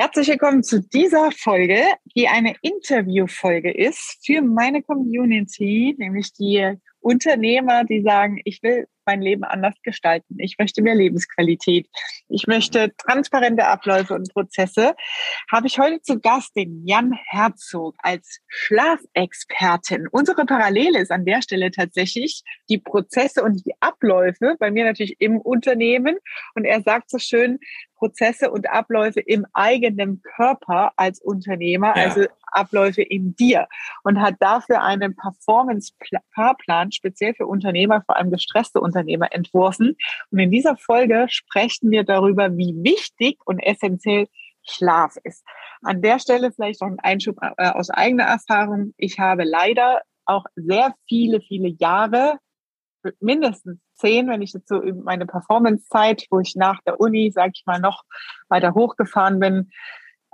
Herzlich willkommen zu dieser Folge, die eine Interviewfolge ist für meine Community, nämlich die Unternehmer, die sagen, ich will mein Leben anders gestalten. Ich möchte mehr Lebensqualität. Ich möchte transparente Abläufe und Prozesse. Habe ich heute zu Gast den Jan Herzog als Schlafexpertin. Unsere Parallele ist an der Stelle tatsächlich die Prozesse und die Abläufe, bei mir natürlich im Unternehmen. Und er sagt so schön, Prozesse und Abläufe im eigenen Körper als Unternehmer, ja. also Abläufe in dir und hat dafür einen Performance-Fahrplan speziell für Unternehmer, vor allem gestresste Unternehmer entworfen. Und in dieser Folge sprechen wir darüber, wie wichtig und essentiell Schlaf ist. An der Stelle vielleicht noch ein Einschub äh, aus eigener Erfahrung. Ich habe leider auch sehr viele, viele Jahre mindestens zehn, wenn ich jetzt so meine Performance-Zeit, wo ich nach der Uni, sag ich mal, noch weiter hochgefahren bin,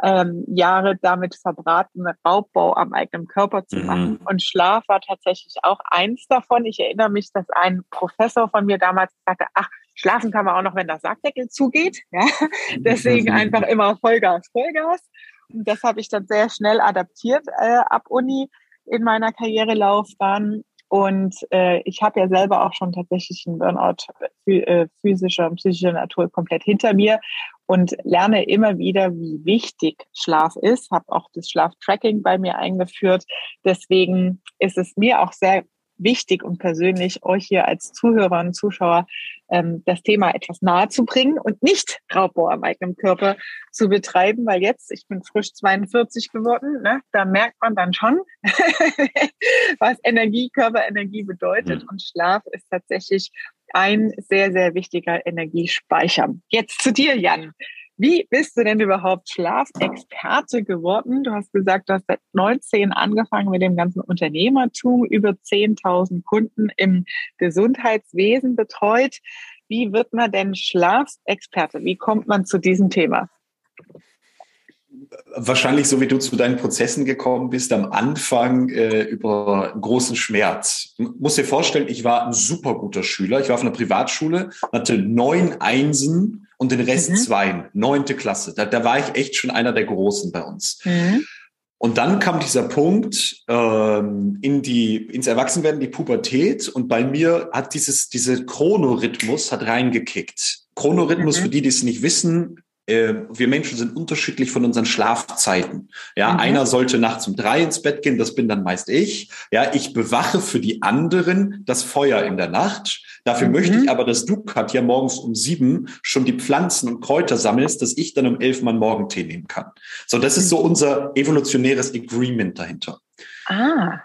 ähm, Jahre damit verbraten, Raubbau am eigenen Körper zu mhm. machen. Und Schlaf war tatsächlich auch eins davon. Ich erinnere mich, dass ein Professor von mir damals sagte, ach, schlafen kann man auch noch, wenn der Sargdeckel zugeht. Ja? Deswegen einfach immer Vollgas, Vollgas. Und das habe ich dann sehr schnell adaptiert äh, ab Uni in meiner Karrierelaufbahn und äh, ich habe ja selber auch schon tatsächlich einen Burnout äh, physischer und psychischer Natur komplett hinter mir und lerne immer wieder, wie wichtig Schlaf ist. Habe auch das Schlaftracking bei mir eingeführt. Deswegen ist es mir auch sehr wichtig und persönlich, euch hier als Zuhörer und Zuschauer ähm, das Thema etwas nahe zu bringen und nicht Raubbau am eigenen Körper zu betreiben, weil jetzt, ich bin frisch 42 geworden, ne, da merkt man dann schon, was Energie, Körperenergie bedeutet. Mhm. Und Schlaf ist tatsächlich ein sehr, sehr wichtiger Energiespeicher. Jetzt zu dir, Jan. Wie bist du denn überhaupt Schlafexperte geworden? Du hast gesagt, du hast seit 19 angefangen mit dem ganzen Unternehmertum, über 10.000 Kunden im Gesundheitswesen betreut. Wie wird man denn Schlafexperte? Wie kommt man zu diesem Thema? wahrscheinlich so wie du zu deinen Prozessen gekommen bist, am Anfang äh, über großen Schmerz. Du musst dir vorstellen, ich war ein super guter Schüler. Ich war auf einer Privatschule, hatte neun Einsen und den Rest mhm. Zweien, neunte Klasse. Da, da war ich echt schon einer der Großen bei uns. Mhm. Und dann kam dieser Punkt ähm, in die ins Erwachsenwerden, die Pubertät. Und bei mir hat dieses diese Chronorhythmus hat reingekickt. Chronorhythmus, mhm. für die, die es nicht wissen, wir Menschen sind unterschiedlich von unseren Schlafzeiten. Ja, mhm. einer sollte nachts um drei ins Bett gehen, das bin dann meist ich. Ja, ich bewache für die anderen das Feuer in der Nacht. Dafür mhm. möchte ich aber, dass du, Katja, morgens um sieben schon die Pflanzen und Kräuter sammelst, dass ich dann um elf mal Morgentee nehmen kann. So, das ist so mhm. unser evolutionäres Agreement dahinter. Ah.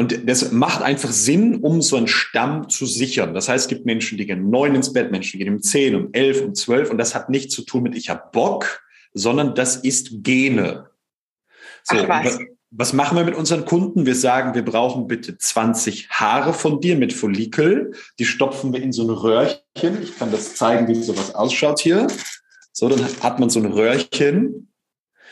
Und das macht einfach Sinn, um so einen Stamm zu sichern. Das heißt, es gibt Menschen, die gehen neun ins Bett, Menschen, die gehen um zehn, um elf, um zwölf. Und das hat nichts zu tun mit ich hab Bock, sondern das ist Gene. So, Ach, was? was machen wir mit unseren Kunden? Wir sagen, wir brauchen bitte 20 Haare von dir mit Follikel. Die stopfen wir in so ein Röhrchen. Ich kann das zeigen, wie sowas ausschaut hier. So, dann hat man so ein Röhrchen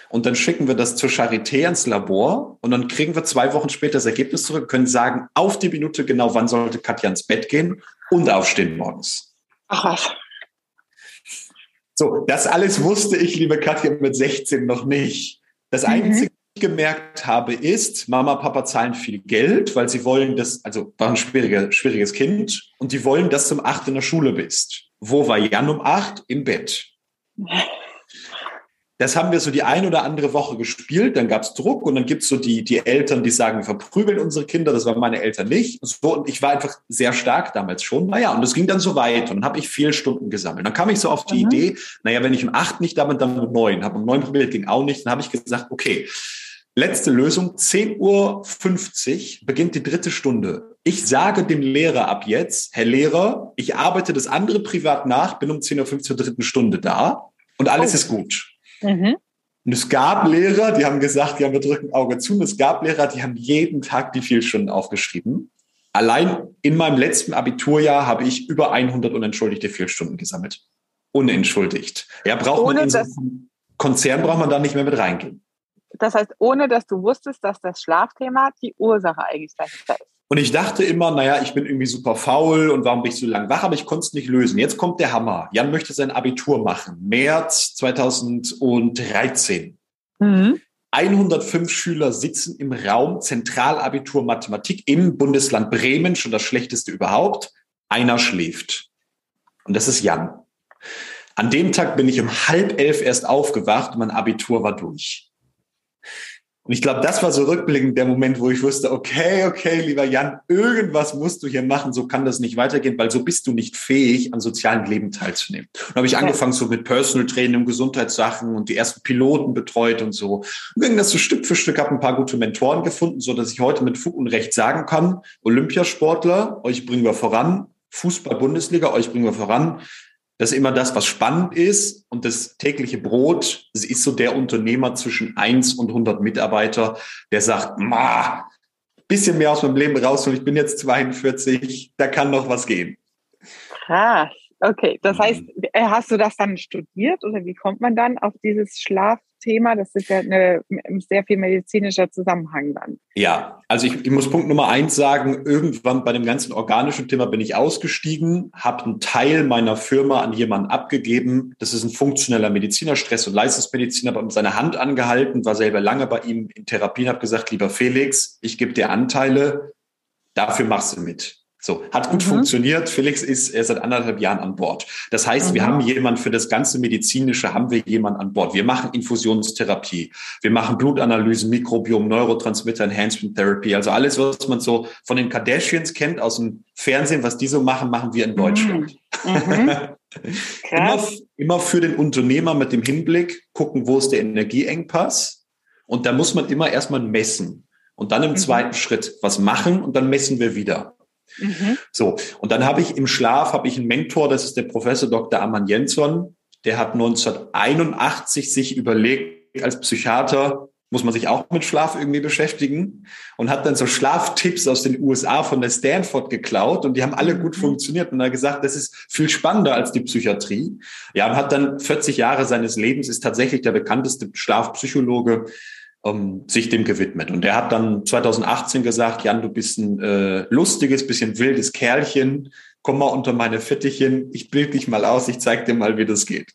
und dann schicken wir das zur Charité ans Labor und dann kriegen wir zwei Wochen später das Ergebnis zurück, können sagen, auf die Minute genau, wann sollte Katja ins Bett gehen und aufstehen morgens. Ach was. So, das alles wusste ich, liebe Katja, mit 16 noch nicht. Das mhm. Einzige, was ich gemerkt habe, ist, Mama, Papa zahlen viel Geld, weil sie wollen das, also war ein schwieriger, schwieriges Kind und die wollen, dass du um acht in der Schule bist. Wo war Jan um acht? Im Bett. Das haben wir so die ein oder andere Woche gespielt, dann gab's Druck und dann gibt's so die, die Eltern, die sagen, wir verprügeln unsere Kinder, das waren meine Eltern nicht. So, und ich war einfach sehr stark damals schon. Naja, und es ging dann so weit und dann habe ich vier Stunden gesammelt. Dann kam ich so auf die mhm. Idee, naja, wenn ich um acht nicht da bin, dann um neun. Habe um neun probiert, ging auch nicht. Dann habe ich gesagt, okay, letzte Lösung, 10.50 Uhr beginnt die dritte Stunde. Ich sage dem Lehrer ab jetzt, Herr Lehrer, ich arbeite das andere privat nach, bin um 10.50 Uhr zur dritten Stunde da und alles oh. ist gut. Mhm. Und es gab Lehrer, die haben gesagt, die haben wir drücken Auge zu. Und es gab Lehrer, die haben jeden Tag die Fehlstunden aufgeschrieben. Allein in meinem letzten Abiturjahr habe ich über 100 unentschuldigte Fehlstunden gesammelt. Unentschuldigt. Ja, braucht ohne man in so einem Konzern braucht man da nicht mehr mit reingehen. Das heißt, ohne dass du wusstest, dass das Schlafthema die Ursache eigentlich dahinter ist. Und ich dachte immer, naja, ich bin irgendwie super faul und warum bin ich so lange wach, aber ich konnte es nicht lösen. Jetzt kommt der Hammer. Jan möchte sein Abitur machen. März 2013. Mhm. 105 Schüler sitzen im Raum Zentralabitur Mathematik im Bundesland Bremen, schon das schlechteste überhaupt. Einer schläft. Und das ist Jan. An dem Tag bin ich um halb elf erst aufgewacht und mein Abitur war durch. Und ich glaube, das war so rückblickend der Moment, wo ich wusste, okay, okay, lieber Jan, irgendwas musst du hier machen, so kann das nicht weitergehen, weil so bist du nicht fähig, am sozialen Leben teilzunehmen. Und habe ich angefangen so mit Personal Training, Gesundheitssachen und die ersten Piloten betreut und so. Und ging das so Stück für Stück, habe ein paar gute Mentoren gefunden, so dass ich heute mit Fug und Recht sagen kann, Olympiasportler, euch bringen wir voran, Fußball-Bundesliga, euch bringen wir voran. Das ist immer das, was spannend ist. Und das tägliche Brot, das ist so der Unternehmer zwischen eins und 100 Mitarbeiter, der sagt, ma, bisschen mehr aus meinem Leben raus und ich bin jetzt 42, da kann noch was gehen. Krass. Okay, das heißt, mhm. äh, hast du das dann studiert oder wie kommt man dann auf dieses Schlaf, Thema. Das ist ja eine, sehr viel medizinischer Zusammenhang dann. Ja, also ich, ich muss Punkt Nummer eins sagen, irgendwann bei dem ganzen organischen Thema bin ich ausgestiegen, habe einen Teil meiner Firma an jemanden abgegeben. Das ist ein funktioneller Mediziner, Stress- und Leistungsmediziner, habe seine Hand angehalten, war selber lange bei ihm in Therapien, habe gesagt, lieber Felix, ich gebe dir Anteile, dafür machst du mit. So, hat gut mhm. funktioniert. Felix ist er seit anderthalb Jahren an Bord. Das heißt, mhm. wir haben jemand für das ganze medizinische, haben wir jemand an Bord. Wir machen Infusionstherapie, wir machen Blutanalysen, Mikrobiom, Neurotransmitter, Enhancement Therapy, also alles, was man so von den Kardashians kennt aus dem Fernsehen, was die so machen, machen wir in mhm. Deutschland. Mhm. immer, immer für den Unternehmer mit dem Hinblick, gucken, wo ist der Energieengpass. Und da muss man immer erstmal messen. Und dann im mhm. zweiten Schritt was machen und dann messen wir wieder. Mhm. So, und dann habe ich im Schlaf habe ich einen Mentor, das ist der Professor Dr. Aman Jensson, der hat 1981 sich überlegt, als Psychiater muss man sich auch mit Schlaf irgendwie beschäftigen und hat dann so Schlaftipps aus den USA von der Stanford geklaut und die haben alle gut mhm. funktioniert und hat gesagt, das ist viel spannender als die Psychiatrie. Ja, und hat dann 40 Jahre seines Lebens ist tatsächlich der bekannteste Schlafpsychologe ähm, sich dem gewidmet. Und er hat dann 2018 gesagt, Jan, du bist ein äh, lustiges, bisschen wildes Kerlchen, komm mal unter meine Fittichen, ich bild dich mal aus, ich zeig dir mal, wie das geht.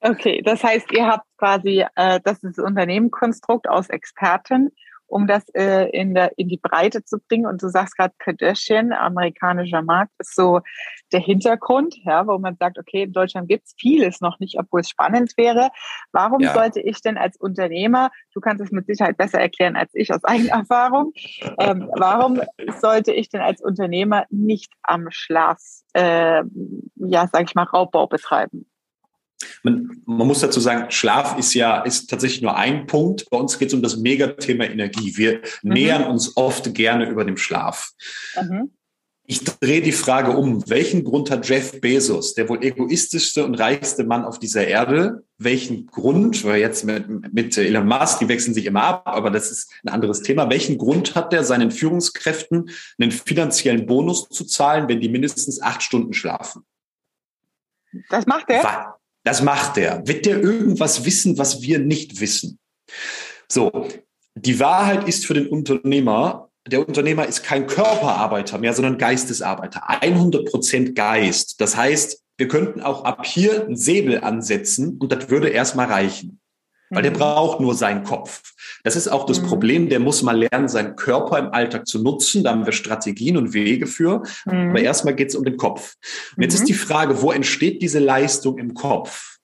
Okay, das heißt, ihr habt quasi, äh, das ist Unternehmenkonstrukt aus Experten um das äh, in, der, in die Breite zu bringen. Und du sagst gerade Kardashian, amerikanischer Markt, ist so der Hintergrund, ja, wo man sagt, okay, in Deutschland gibt's vieles noch nicht, obwohl es spannend wäre. Warum ja. sollte ich denn als Unternehmer, du kannst es mit Sicherheit besser erklären als ich aus eigener Erfahrung, ähm, warum sollte ich denn als Unternehmer nicht am Schlaf, äh, ja, sag ich mal, Raubbau betreiben? Man, man, muss dazu sagen, Schlaf ist ja ist tatsächlich nur ein Punkt. Bei uns geht es um das Megathema Energie. Wir mhm. nähern uns oft gerne über dem Schlaf. Mhm. Ich drehe die Frage um, welchen Grund hat Jeff Bezos, der wohl egoistischste und reichste Mann auf dieser Erde, welchen Grund, weil jetzt mit, mit Elon Musk, die wechseln sich immer ab, aber das ist ein anderes Thema, welchen Grund hat der seinen Führungskräften einen finanziellen Bonus zu zahlen, wenn die mindestens acht Stunden schlafen? Das macht er? Das macht er. Wird der irgendwas wissen, was wir nicht wissen? So, die Wahrheit ist für den Unternehmer, der Unternehmer ist kein Körperarbeiter mehr, sondern Geistesarbeiter. 100 Prozent Geist. Das heißt, wir könnten auch ab hier einen Säbel ansetzen und das würde erstmal reichen. Weil der mhm. braucht nur seinen Kopf. Das ist auch das mhm. Problem, der muss mal lernen, seinen Körper im Alltag zu nutzen. Da haben wir Strategien und Wege für. Mhm. Aber erstmal geht es um den Kopf. Und jetzt ist mhm. die Frage, wo entsteht diese Leistung im Kopf?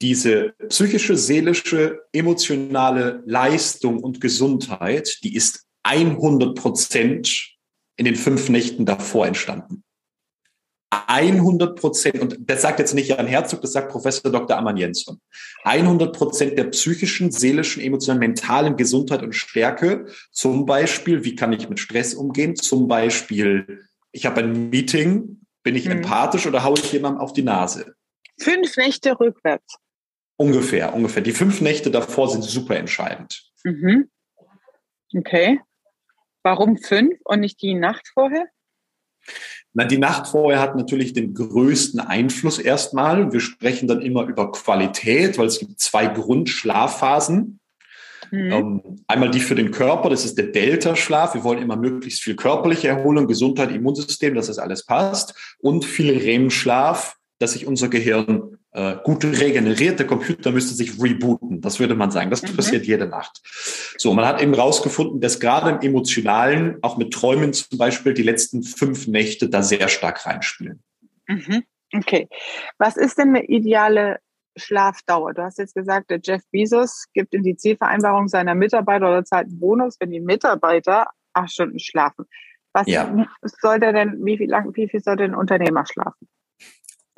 Diese psychische, seelische, emotionale Leistung und Gesundheit, die ist 100 Prozent in den fünf Nächten davor entstanden. 100 Prozent, und das sagt jetzt nicht Jan Herzog, das sagt Professor Dr. Amann Jensson, 100 Prozent der psychischen, seelischen, emotionalen, mentalen Gesundheit und Stärke, zum Beispiel, wie kann ich mit Stress umgehen, zum Beispiel, ich habe ein Meeting, bin ich mhm. empathisch oder haue ich jemandem auf die Nase? Fünf Nächte rückwärts. Ungefähr, ungefähr. Die fünf Nächte davor sind super entscheidend. Mhm. Okay. Warum fünf und nicht die Nacht vorher? Na, die Nacht vorher hat natürlich den größten Einfluss erstmal. Wir sprechen dann immer über Qualität, weil es gibt zwei Grundschlafphasen. Mhm. Ähm, einmal die für den Körper, das ist der Delta-Schlaf. Wir wollen immer möglichst viel körperliche Erholung, Gesundheit, Immunsystem, dass das alles passt. Und viel REM-Schlaf, dass sich unser Gehirn äh, gut regeneriert. Der Computer müsste sich rebooten. Das würde man sagen. Das mhm. passiert jede Nacht. So, man hat eben rausgefunden, dass gerade im Emotionalen, auch mit Träumen zum Beispiel, die letzten fünf Nächte da sehr stark reinspielen. Mhm. Okay. Was ist denn eine ideale Schlafdauer. Du hast jetzt gesagt, der Jeff Bezos gibt in die Zielvereinbarung seiner Mitarbeiter oder zahlt einen Bonus, wenn die Mitarbeiter acht Stunden schlafen. Was ja. soll der denn, wie viel lang, wie viel soll denn ein Unternehmer schlafen?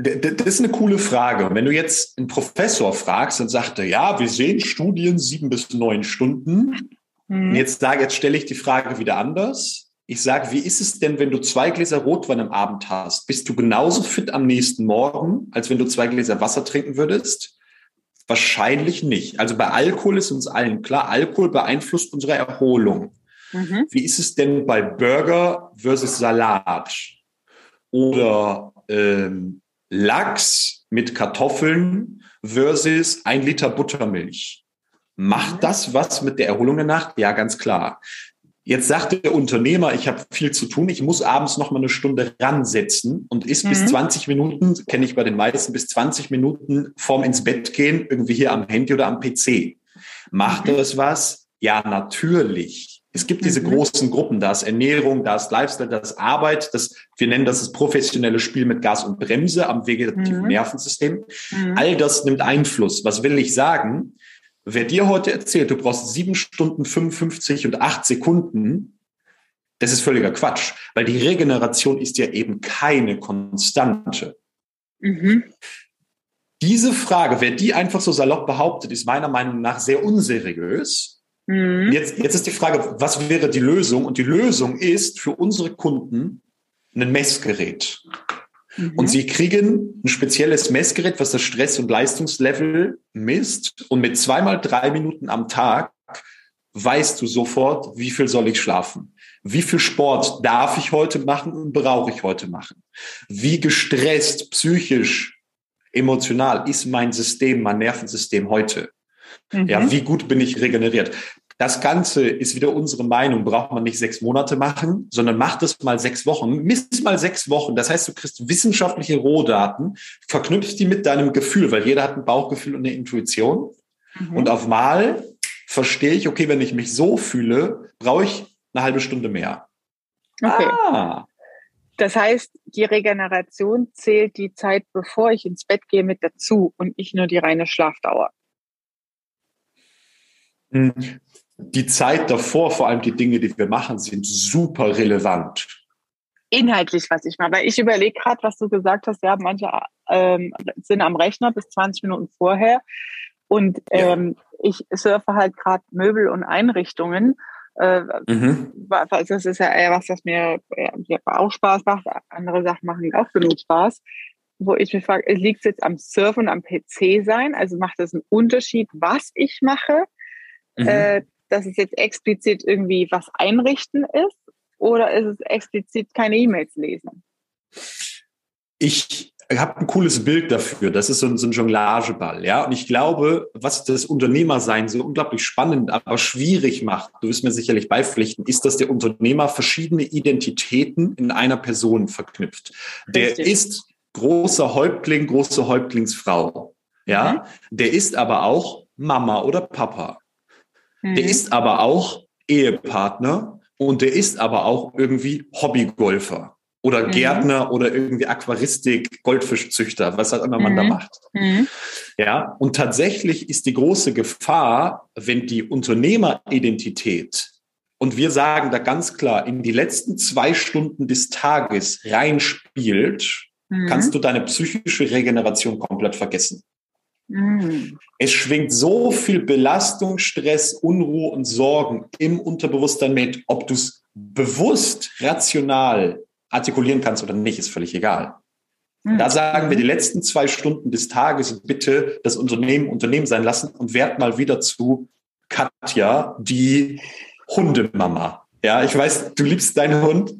Das ist eine coole Frage. wenn du jetzt einen Professor fragst, dann sagt er, ja, wir sehen Studien sieben bis neun Stunden. Mhm. Und jetzt sage, jetzt stelle ich die Frage wieder anders. Ich sage, wie ist es denn, wenn du zwei Gläser Rotwein am Abend hast? Bist du genauso fit am nächsten Morgen, als wenn du zwei Gläser Wasser trinken würdest? Wahrscheinlich nicht. Also bei Alkohol ist uns allen klar, Alkohol beeinflusst unsere Erholung. Mhm. Wie ist es denn bei Burger versus Salat? Oder ähm, Lachs mit Kartoffeln versus ein Liter Buttermilch? Macht mhm. das was mit der Erholung der Nacht? Ja, ganz klar. Jetzt sagt der Unternehmer, ich habe viel zu tun, ich muss abends noch mal eine Stunde ransetzen und ist mhm. bis 20 Minuten, kenne ich bei den meisten, bis 20 Minuten vorm ins Bett gehen, irgendwie hier am Handy oder am PC. Macht mhm. das was? Ja, natürlich. Es gibt diese mhm. großen Gruppen, da ist Ernährung, da ist Lifestyle, da ist Arbeit, das, wir nennen das das professionelle Spiel mit Gas und Bremse am vegetativen mhm. Nervensystem. Mhm. All das nimmt Einfluss. Was will ich sagen? Wer dir heute erzählt, du brauchst sieben Stunden 55 und acht Sekunden, das ist völliger Quatsch, weil die Regeneration ist ja eben keine Konstante. Mhm. Diese Frage, wer die einfach so salopp behauptet, ist meiner Meinung nach sehr unseriös. Mhm. Jetzt, jetzt ist die Frage, was wäre die Lösung? Und die Lösung ist für unsere Kunden ein Messgerät. Mhm. Und sie kriegen ein spezielles Messgerät, was das Stress- und Leistungslevel misst. Und mit zweimal drei Minuten am Tag weißt du sofort, wie viel soll ich schlafen? Wie viel Sport darf ich heute machen und brauche ich heute machen? Wie gestresst, psychisch, emotional ist mein System, mein Nervensystem heute? Mhm. Ja, wie gut bin ich regeneriert? Das Ganze ist wieder unsere Meinung, braucht man nicht sechs Monate machen, sondern macht es mal sechs Wochen. Misst mal sechs Wochen. Das heißt, du kriegst wissenschaftliche Rohdaten, verknüpfst die mit deinem Gefühl, weil jeder hat ein Bauchgefühl und eine Intuition. Mhm. Und auf Mal verstehe ich, okay, wenn ich mich so fühle, brauche ich eine halbe Stunde mehr. Okay. Ah. Das heißt, die Regeneration zählt die Zeit, bevor ich ins Bett gehe, mit dazu und nicht nur die reine Schlafdauer. Die Zeit davor, vor allem die Dinge, die wir machen, sind super relevant. Inhaltlich, was ich mache. Weil ich überlege gerade, was du gesagt hast, ja, manche ähm, sind am Rechner bis 20 Minuten vorher. Und ähm, ja. ich surfe halt gerade Möbel und Einrichtungen. Äh, mhm. Das ist ja eher was, was mir ja, auch Spaß macht. Andere Sachen machen auch genug Spaß. Wo ich mich frage, liegt es jetzt am Surfen, am PC sein? Also macht das einen Unterschied, was ich mache? Mhm. Äh, dass es jetzt explizit irgendwie was einrichten ist oder ist es explizit keine E-Mails lesen? Ich habe ein cooles Bild dafür. Das ist so ein, so ein Jonglageball, ja. Und ich glaube, was das Unternehmersein so unglaublich spannend, aber schwierig macht, du wirst mir sicherlich beipflichten, ist, dass der Unternehmer verschiedene Identitäten in einer Person verknüpft. Der Richtig. ist großer Häuptling, große Häuptlingsfrau, ja. Mhm. Der ist aber auch Mama oder Papa. Mhm. Der ist aber auch Ehepartner und der ist aber auch irgendwie Hobbygolfer oder mhm. Gärtner oder irgendwie Aquaristik, Goldfischzüchter, was auch immer man da mhm. macht. Mhm. Ja, und tatsächlich ist die große Gefahr, wenn die Unternehmeridentität und wir sagen da ganz klar, in die letzten zwei Stunden des Tages reinspielt, mhm. kannst du deine psychische Regeneration komplett vergessen. Mhm. Es schwingt so viel Belastung, Stress, Unruhe und Sorgen im Unterbewusstsein mit. Ob du es bewusst, rational artikulieren kannst oder nicht, ist völlig egal. Mhm. Da sagen wir, die letzten zwei Stunden des Tages bitte das Unternehmen Unternehmen sein lassen und werd mal wieder zu Katja, die Hundemama. Ja, ich weiß, du liebst deinen Hund.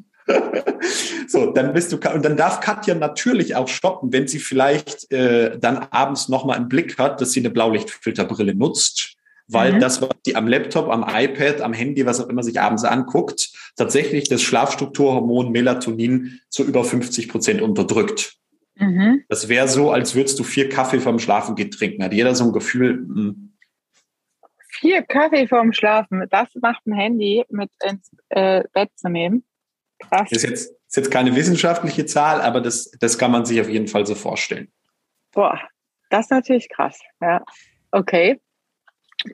So, dann bist du und dann darf Katja natürlich auch stoppen, wenn sie vielleicht äh, dann abends noch mal einen Blick hat, dass sie eine Blaulichtfilterbrille nutzt, weil mhm. das, was die am Laptop, am iPad, am Handy, was auch immer sich abends anguckt, tatsächlich das Schlafstrukturhormon Melatonin zu über 50 Prozent unterdrückt. Mhm. Das wäre so, als würdest du vier Kaffee vorm Schlafen gehen trinken. Hat jeder so ein Gefühl, mh. Hm. Vier Kaffee vorm Schlafen, das macht ein Handy mit ins äh, Bett zu nehmen. Krass. Das ist jetzt, ist jetzt keine wissenschaftliche Zahl, aber das, das kann man sich auf jeden Fall so vorstellen. Boah, das ist natürlich krass. Ja. Okay.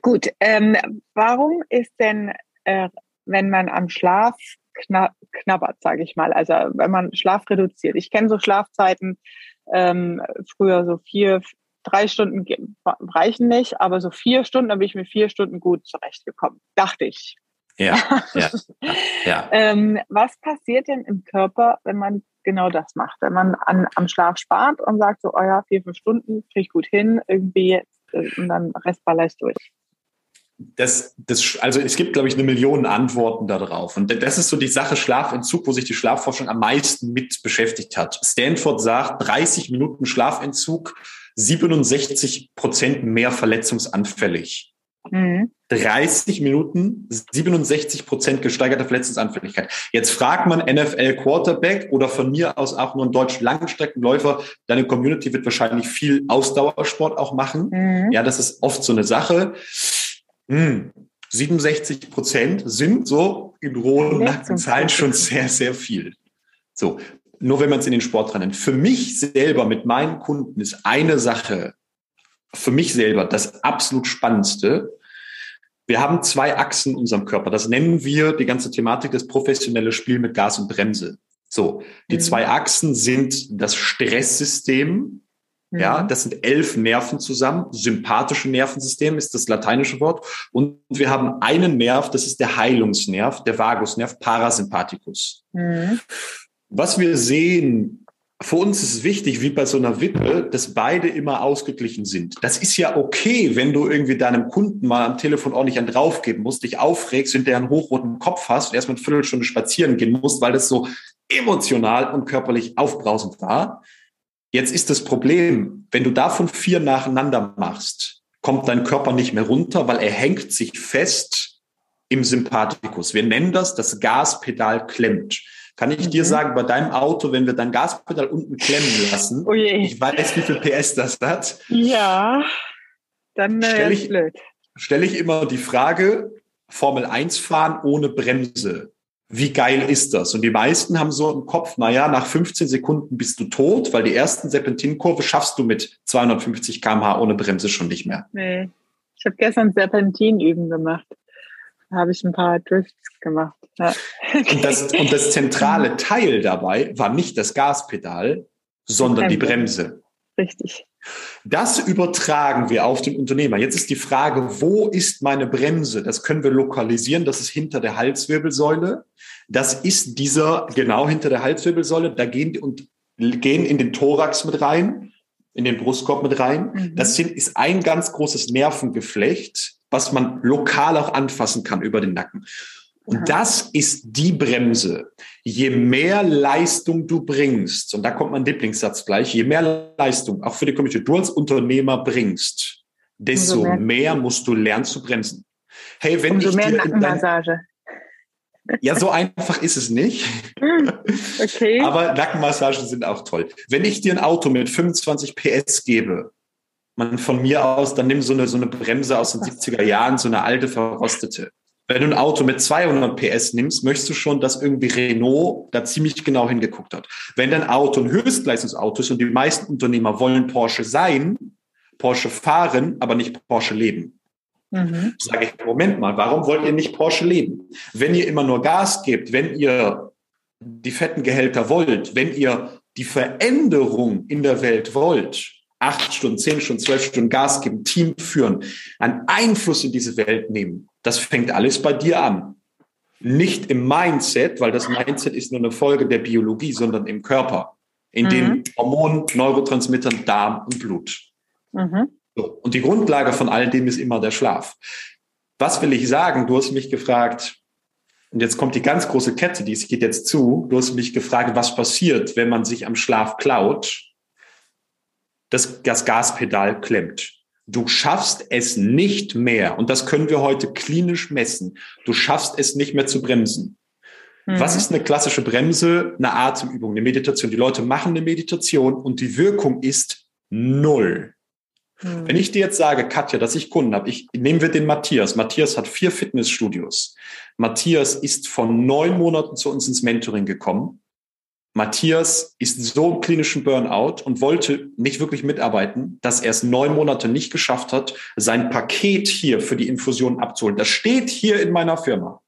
Gut. Ähm, warum ist denn, äh, wenn man am Schlaf kna knabbert, sage ich mal, also wenn man Schlaf reduziert? Ich kenne so Schlafzeiten, ähm, früher so vier, drei Stunden reichen nicht, aber so vier Stunden, da bin ich mit vier Stunden gut zurechtgekommen, dachte ich. Ja, ja, ja. ähm, was passiert denn im Körper, wenn man genau das macht? Wenn man an, am Schlaf spart und sagt so, oh ja, vier, fünf Stunden kriege ich gut hin, irgendwie, äh, und dann Rest baller ich durch. Das, das, also es gibt, glaube ich, eine Million Antworten darauf. Und das ist so die Sache Schlafentzug, wo sich die Schlafforschung am meisten mit beschäftigt hat. Stanford sagt, 30 Minuten Schlafentzug, 67 Prozent mehr verletzungsanfällig. Mhm. 30 Minuten, 67 Prozent gesteigerte Verletzungsanfälligkeit. Jetzt fragt man NFL Quarterback oder von mir aus auch nur einen deutschen Langstreckenläufer. Deine Community wird wahrscheinlich viel Ausdauersport auch machen. Mhm. Ja, das ist oft so eine Sache. Hm. 67 Prozent sind so in rohen Nackenzahlen schon sehr, sehr viel. So. Nur wenn man es in den Sport dran nimmt. Für mich selber mit meinen Kunden ist eine Sache für mich selber das absolut Spannendste. Wir haben zwei Achsen in unserem Körper. Das nennen wir die ganze Thematik das professionelle Spiel mit Gas und Bremse. So, die mhm. zwei Achsen sind das Stresssystem. Mhm. Ja, das sind elf Nerven zusammen. Sympathische Nervensystem ist das lateinische Wort. Und wir haben einen Nerv, das ist der Heilungsnerv, der Vagusnerv, Parasympathikus. Mhm. Was wir sehen für uns ist es wichtig, wie bei so einer Wippe, dass beide immer ausgeglichen sind. Das ist ja okay, wenn du irgendwie deinem Kunden mal am Telefon ordentlich einen draufgeben musst, dich aufregst, hinterher einen hochroten Kopf hast und erstmal eine Viertelstunde spazieren gehen musst, weil das so emotional und körperlich aufbrausend war. Jetzt ist das Problem, wenn du davon vier nacheinander machst, kommt dein Körper nicht mehr runter, weil er hängt sich fest im Sympathikus. Wir nennen das, das Gaspedal klemmt. Kann ich mhm. dir sagen, bei deinem Auto, wenn wir dein Gaspedal unten klemmen lassen, oh ich weiß, wie viel PS das hat. Ja, dann äh, stelle ich, blöd. Stelle ich immer die Frage, Formel 1 fahren ohne Bremse. Wie geil ist das? Und die meisten haben so im Kopf, naja, nach 15 Sekunden bist du tot, weil die ersten Serpentinkurve schaffst du mit 250 kmh ohne Bremse schon nicht mehr. Nee. Ich habe gestern Serpentinüben gemacht. Da habe ich ein paar Drifts gemacht. Ja. Und, das, und das zentrale Teil dabei war nicht das Gaspedal, sondern die Bremse. Richtig. Das übertragen wir auf den Unternehmer. Jetzt ist die Frage, wo ist meine Bremse? Das können wir lokalisieren. Das ist hinter der Halswirbelsäule. Das ist dieser genau hinter der Halswirbelsäule. Da gehen und gehen in den Thorax mit rein, in den Brustkorb mit rein. Mhm. Das sind, ist ein ganz großes Nervengeflecht was man lokal auch anfassen kann über den Nacken. Und das ist die Bremse. Je mehr Leistung du bringst, und da kommt mein Lieblingssatz gleich, je mehr Leistung auch für die Community du als Unternehmer bringst, desto mehr. mehr. musst du lernen zu bremsen. Hey, wenn Umso ich mehr dir Nackenmassage. Ja, so einfach ist es nicht. Hm, okay. Aber Nackenmassagen sind auch toll. Wenn ich dir ein Auto mit 25 PS gebe, man von mir aus, dann nimm so eine, so eine Bremse aus den 70er Jahren, so eine alte, verrostete. Wenn du ein Auto mit 200 PS nimmst, möchtest du schon, dass irgendwie Renault da ziemlich genau hingeguckt hat. Wenn dein Auto ein Höchstleistungsauto ist und die meisten Unternehmer wollen Porsche sein, Porsche fahren, aber nicht Porsche leben. Mhm. Sage ich, Moment mal, warum wollt ihr nicht Porsche leben? Wenn ihr immer nur Gas gebt, wenn ihr die fetten Gehälter wollt, wenn ihr die Veränderung in der Welt wollt, acht Stunden, zehn Stunden, zwölf Stunden Gas geben, Team führen, einen Einfluss in diese Welt nehmen. Das fängt alles bei dir an. Nicht im Mindset, weil das Mindset ist nur eine Folge der Biologie, sondern im Körper, in mhm. den Hormonen, Neurotransmittern, Darm und Blut. Mhm. So. Und die Grundlage von all dem ist immer der Schlaf. Was will ich sagen? Du hast mich gefragt, und jetzt kommt die ganz große Kette, die geht jetzt zu. Du hast mich gefragt, was passiert, wenn man sich am Schlaf klaut das, das Gaspedal klemmt. Du schaffst es nicht mehr, und das können wir heute klinisch messen, du schaffst es nicht mehr zu bremsen. Mhm. Was ist eine klassische Bremse? Eine Atemübung, eine Meditation. Die Leute machen eine Meditation und die Wirkung ist null. Mhm. Wenn ich dir jetzt sage, Katja, dass ich Kunden habe, ich nehmen wir den Matthias. Matthias hat vier Fitnessstudios. Matthias ist von neun Monaten zu uns ins Mentoring gekommen. Matthias ist so im klinischen Burnout und wollte nicht wirklich mitarbeiten, dass er es neun Monate nicht geschafft hat, sein Paket hier für die Infusion abzuholen. Das steht hier in meiner Firma.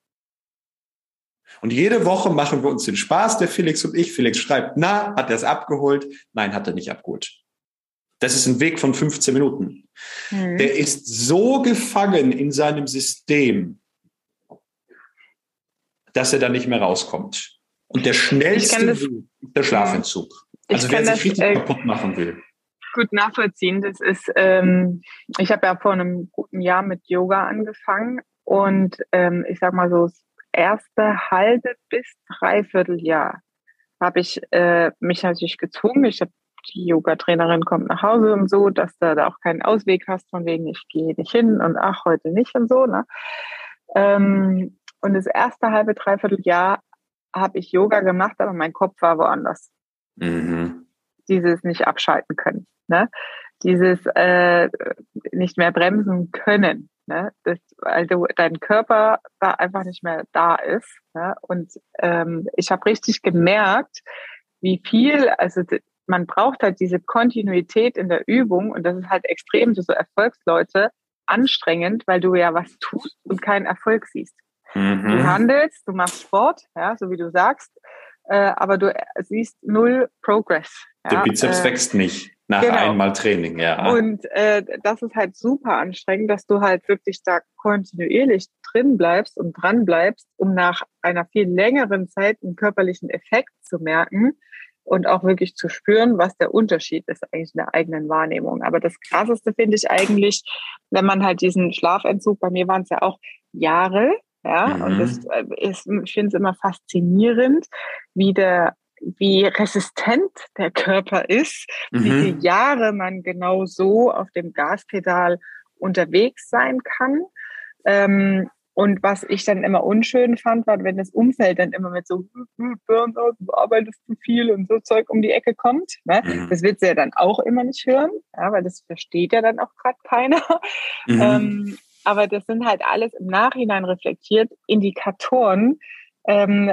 Und jede Woche machen wir uns den Spaß, der Felix und ich. Felix schreibt, na, hat er es abgeholt? Nein, hat er nicht abgeholt. Das ist ein Weg von 15 Minuten. Mhm. Der ist so gefangen in seinem System, dass er da nicht mehr rauskommt. Und der schnellste das, ist der Schlafentzug. Also wer sich das, richtig äh, kaputt machen will. Gut nachvollziehen. Das ist, ähm, ich habe ja vor einem guten Jahr mit Yoga angefangen und ähm, ich sag mal so, das erste halbe bis dreiviertel Jahr habe ich äh, mich natürlich gezwungen. Ich habe die Yoga-Trainerin kommt nach Hause und so, dass du da auch keinen Ausweg hast, von wegen, ich gehe nicht hin und ach, heute nicht und so. Ne? Ähm, und das erste halbe, dreiviertel Jahr habe ich Yoga gemacht, aber mein Kopf war woanders. Mhm. Dieses nicht abschalten können. Ne? Dieses äh, nicht mehr bremsen können. Ne? Das, weil du, dein Körper da einfach nicht mehr da ist. Ne? Und ähm, ich habe richtig gemerkt, wie viel, also man braucht halt diese Kontinuität in der Übung und das ist halt extrem für so Erfolgsleute anstrengend, weil du ja was tust und keinen Erfolg siehst. Mhm. Du handelst, du machst Sport, ja, so wie du sagst, äh, aber du siehst null Progress. Ja? Der Bizeps äh, wächst nicht nach genau. einmal Training, ja. Und äh, das ist halt super anstrengend, dass du halt wirklich da kontinuierlich drin bleibst und dran bleibst, um nach einer viel längeren Zeit einen körperlichen Effekt zu merken und auch wirklich zu spüren, was der Unterschied ist eigentlich in der eigenen Wahrnehmung. Aber das Krasseste finde ich eigentlich, wenn man halt diesen Schlafentzug, bei mir waren es ja auch Jahre, ja, mhm. und das äh, ist, ich finde es immer faszinierend, wie der wie resistent der Körper ist, mhm. wie viele Jahre man genau so auf dem Gaspedal unterwegs sein kann. Ähm, und was ich dann immer unschön fand, war, wenn das Umfeld dann immer mit so Burnout, du arbeitest zu viel und so Zeug um die Ecke kommt. Ne? Mhm. Das wird sie ja dann auch immer nicht hören, ja, weil das versteht ja dann auch gerade keiner. Mhm. Ähm, aber das sind halt alles im Nachhinein reflektiert Indikatoren, ähm,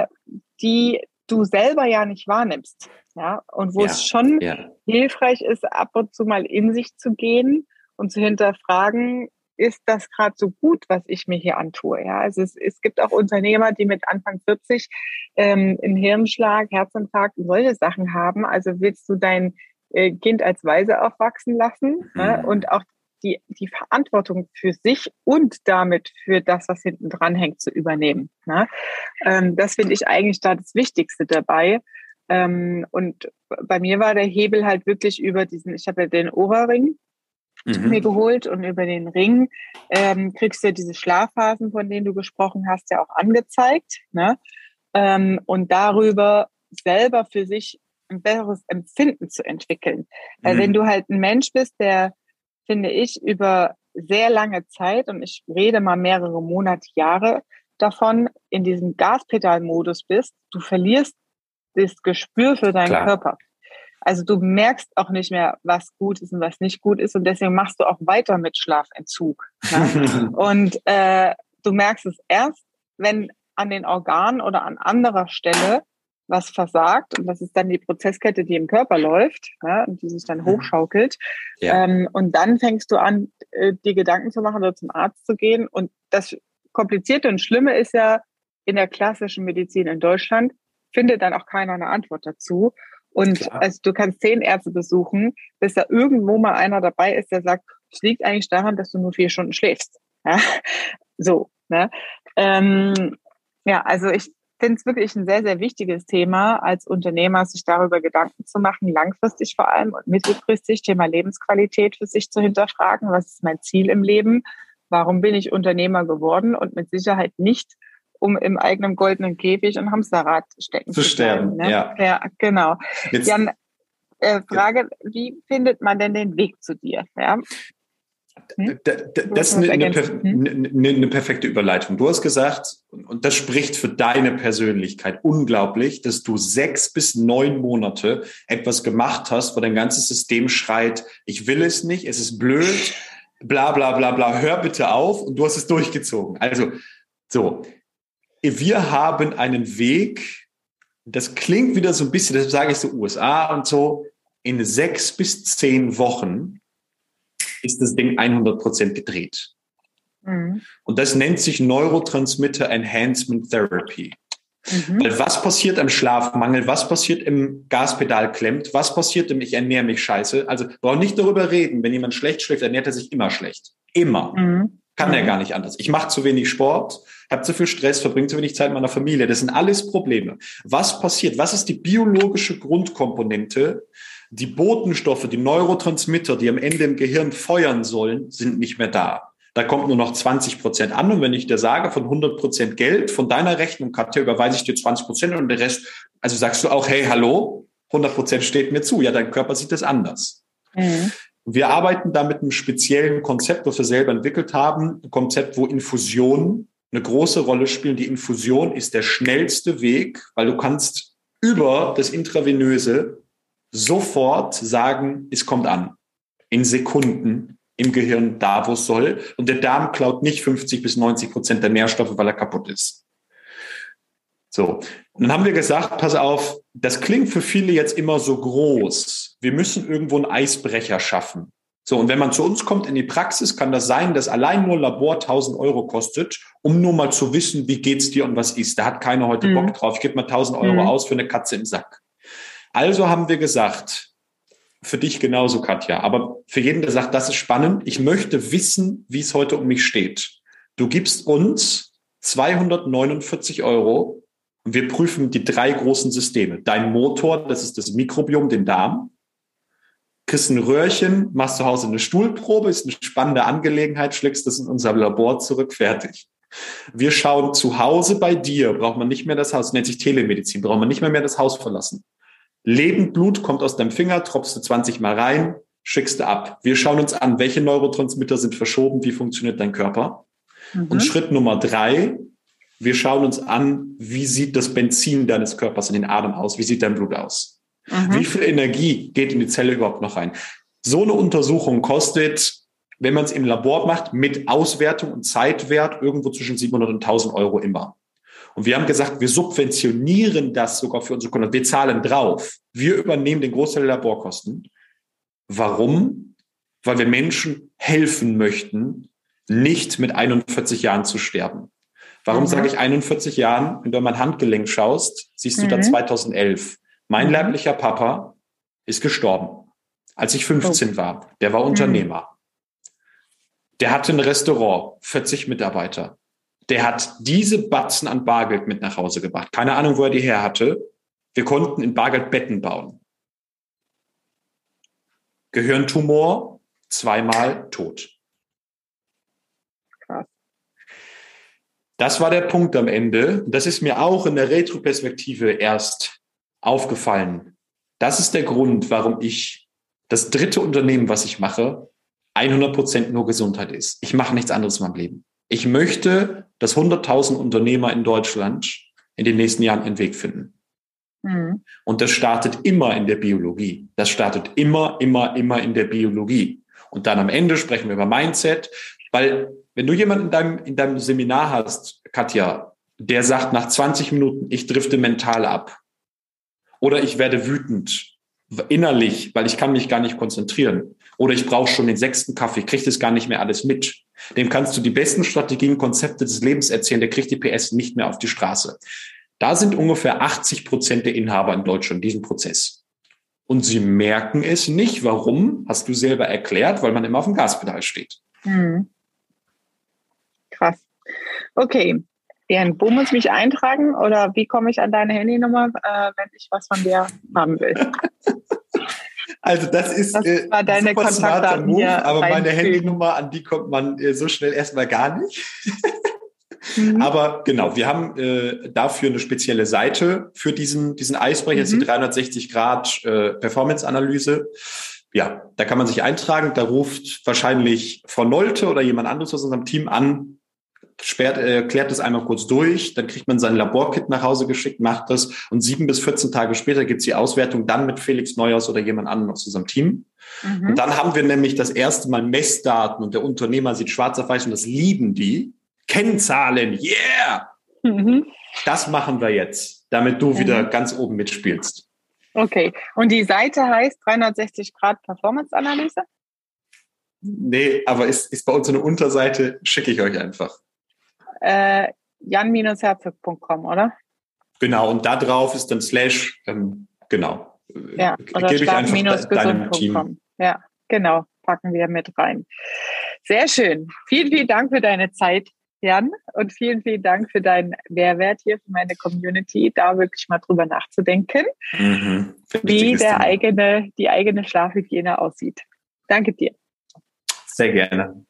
die du selber ja nicht wahrnimmst. Ja? Und wo ja, es schon ja. hilfreich ist, ab und zu mal in sich zu gehen und zu hinterfragen, ist das gerade so gut, was ich mir hier antue? Ja, also es, es gibt auch Unternehmer, die mit Anfang 40 ähm, einen Hirnschlag, Herzinfarkt und solche Sachen haben. Also willst du dein äh, Kind als Weise aufwachsen lassen ne? mhm. ne? und auch die, die Verantwortung für sich und damit für das, was hinten dran hängt, zu übernehmen. Ne? Ähm, das finde ich eigentlich da das Wichtigste dabei. Ähm, und bei mir war der Hebel halt wirklich über diesen, ich habe ja den Ohrring, mhm. mir geholt und über den Ring ähm, kriegst du diese Schlafphasen, von denen du gesprochen hast, ja auch angezeigt. Ne? Ähm, und darüber selber für sich ein besseres Empfinden zu entwickeln. Weil mhm. wenn du halt ein Mensch bist, der, finde ich, über sehr lange Zeit, und ich rede mal mehrere Monate, Jahre davon, in diesem Gaspedalmodus bist, du verlierst das Gespür für deinen Klar. Körper. Also du merkst auch nicht mehr, was gut ist und was nicht gut ist und deswegen machst du auch weiter mit Schlafentzug. Ne? und äh, du merkst es erst, wenn an den Organen oder an anderer Stelle was versagt und das ist dann die Prozesskette, die im Körper läuft ja, und die sich dann mhm. hochschaukelt. Ja. Ähm, und dann fängst du an, äh, die Gedanken zu machen oder zum Arzt zu gehen. Und das Komplizierte und Schlimme ist ja in der klassischen Medizin in Deutschland findet dann auch keiner eine Antwort dazu. Und also du kannst zehn Ärzte besuchen, bis da irgendwo mal einer dabei ist, der sagt, es liegt eigentlich daran, dass du nur vier Stunden schläfst. Ja? So. Ne? Ähm, ja, also ich finde es wirklich ein sehr, sehr wichtiges Thema als Unternehmer, sich darüber Gedanken zu machen, langfristig vor allem und mittelfristig Thema Lebensqualität für sich zu hinterfragen. Was ist mein Ziel im Leben? Warum bin ich Unternehmer geworden? Und mit Sicherheit nicht, um im eigenen goldenen Käfig und Hamsterrad stecken zu, zu sterben. Ne? Ja. ja, genau. Jetzt, Jan, äh, Frage, wie findet man denn den Weg zu dir? Ja? Hm? Das ist eine, eine, eine, eine, perfekte Überleitung. Du hast gesagt, und das spricht für deine Persönlichkeit unglaublich, dass du sechs bis neun Monate etwas gemacht hast, wo dein ganzes System schreit, ich will es nicht, es ist blöd, bla bla bla bla, hör bitte auf und du hast es durchgezogen. Also so, wir haben einen Weg, das klingt wieder so ein bisschen, deshalb sage ich so USA und so, in sechs bis zehn Wochen ist das Ding 100 Prozent gedreht. Mhm. Und das nennt sich Neurotransmitter Enhancement Therapy. Mhm. Weil was passiert am Schlafmangel? Was passiert im Gaspedal klemmt? Was passiert im Ich ernähre mich scheiße? Also braucht nicht darüber reden. Wenn jemand schlecht schläft, ernährt er sich immer schlecht. Immer. Mhm. Kann er mhm. gar nicht anders. Ich mache zu wenig Sport, habe zu viel Stress, verbringe zu wenig Zeit mit meiner Familie. Das sind alles Probleme. Was passiert? Was ist die biologische Grundkomponente, die Botenstoffe, die Neurotransmitter, die am Ende im Gehirn feuern sollen, sind nicht mehr da. Da kommt nur noch 20 Prozent an. Und wenn ich dir sage, von 100 Prozent Geld von deiner Rechnung, Katja, überweise ich dir 20 Prozent und der Rest, also sagst du auch, hey, hallo, 100 Prozent steht mir zu. Ja, dein Körper sieht das anders. Mhm. Wir arbeiten da mit einem speziellen Konzept, was wir selber entwickelt haben. Ein Konzept, wo Infusionen eine große Rolle spielen. Die Infusion ist der schnellste Weg, weil du kannst über das Intravenöse sofort sagen, es kommt an. In Sekunden im Gehirn da, wo es soll. Und der Darm klaut nicht 50 bis 90 Prozent der Nährstoffe, weil er kaputt ist. So. Und dann haben wir gesagt, pass auf, das klingt für viele jetzt immer so groß. Wir müssen irgendwo einen Eisbrecher schaffen. So, und wenn man zu uns kommt in die Praxis, kann das sein, dass allein nur Labor 1000 Euro kostet, um nur mal zu wissen, wie geht's dir und was ist. Da hat keiner heute mhm. Bock drauf. Ich gebe mal 1000 Euro mhm. aus für eine Katze im Sack. Also haben wir gesagt, für dich genauso, Katja, aber für jeden, der sagt, das ist spannend, ich möchte wissen, wie es heute um mich steht. Du gibst uns 249 Euro und wir prüfen die drei großen Systeme. Dein Motor, das ist das Mikrobiom, den Darm. Kriegst ein Röhrchen, machst zu Hause eine Stuhlprobe, ist eine spannende Angelegenheit, schlägst das in unser Labor zurück, fertig. Wir schauen zu Hause bei dir, braucht man nicht mehr das Haus, nennt sich Telemedizin, braucht man nicht mehr mehr das Haus verlassen. Lebendblut kommt aus deinem Finger, tropfst du 20 Mal rein, schickst du ab. Wir schauen uns an, welche Neurotransmitter sind verschoben, wie funktioniert dein Körper. Mhm. Und Schritt Nummer drei, wir schauen uns an, wie sieht das Benzin deines Körpers in den Adern aus, wie sieht dein Blut aus. Mhm. Wie viel Energie geht in die Zelle überhaupt noch rein? So eine Untersuchung kostet, wenn man es im Labor macht, mit Auswertung und Zeitwert irgendwo zwischen 700 und 1000 Euro immer. Und wir haben gesagt, wir subventionieren das sogar für unsere Kunden. Wir zahlen drauf. Wir übernehmen den Großteil der Laborkosten. Warum? Weil wir Menschen helfen möchten, nicht mit 41 Jahren zu sterben. Warum mhm. sage ich 41 Jahren? Wenn du an mein Handgelenk schaust, siehst du mhm. da 2011. Mein mhm. leiblicher Papa ist gestorben, als ich 15 oh. war. Der war Unternehmer. Der hatte ein Restaurant, 40 Mitarbeiter der hat diese Batzen an Bargeld mit nach Hause gebracht. Keine Ahnung, wo er die her hatte. Wir konnten in Bargeld Betten bauen. Gehirntumor, zweimal tot. Das war der Punkt am Ende. Das ist mir auch in der Retroperspektive erst aufgefallen. Das ist der Grund, warum ich das dritte Unternehmen, was ich mache, 100 Prozent nur Gesundheit ist. Ich mache nichts anderes in meinem Leben. Ich möchte, dass 100.000 Unternehmer in Deutschland in den nächsten Jahren einen Weg finden. Mhm. Und das startet immer in der Biologie. Das startet immer, immer, immer in der Biologie. Und dann am Ende sprechen wir über Mindset, weil wenn du jemanden in deinem, in deinem Seminar hast, Katja, der sagt nach 20 Minuten, ich drifte mental ab oder ich werde wütend innerlich, weil ich kann mich gar nicht konzentrieren oder ich brauche schon den sechsten Kaffee, kriege das gar nicht mehr alles mit. Dem kannst du die besten Strategien, Konzepte des Lebens erzählen, der kriegt die PS nicht mehr auf die Straße. Da sind ungefähr 80 Prozent der Inhaber in Deutschland diesen Prozess. Und sie merken es nicht. Warum? Hast du selber erklärt, weil man immer auf dem Gaspedal steht. Hm. Krass. Okay. Jan, wo muss ich mich eintragen oder wie komme ich an deine Handynummer, äh, wenn ich was von dir haben will? Also das ist das äh, war deine super smarter Move, aber meine Handynummer, an die kommt man äh, so schnell erstmal gar nicht. mhm. Aber genau, wir haben äh, dafür eine spezielle Seite für diesen, diesen Eisbrecher, mhm. die 360 Grad äh, Performance-Analyse. ja, da kann man sich eintragen. Da ruft wahrscheinlich Frau Nolte oder jemand anderes aus unserem Team an, sperrt, äh, klärt das einmal kurz durch, dann kriegt man sein Laborkit nach Hause geschickt, macht das und sieben bis 14 Tage später gibt's die Auswertung dann mit Felix Neuhaus oder jemand anderem aus unserem Team. Mhm. Und dann haben wir nämlich das erste Mal Messdaten und der Unternehmer sieht schwarz auf weiß und das lieben die. Kennzahlen, yeah! Mhm. Das machen wir jetzt, damit du mhm. wieder ganz oben mitspielst. Okay. Und die Seite heißt 360 Grad Performance Analyse? Nee, aber ist, ist bei uns eine Unterseite, schicke ich euch einfach. Äh, jan-herzog.com, oder? Genau, und da drauf ist dann slash, ähm, genau. Ja, oder Gebe ich einfach deinem Team. Ja, genau, packen wir mit rein. Sehr schön. Vielen, vielen Dank für deine Zeit. Jan, und vielen, vielen Dank für deinen Mehrwert hier für meine Community, da wirklich mal drüber nachzudenken, mhm. wie der eigene, die eigene Schlafhygiene aussieht. Danke dir. Sehr gerne.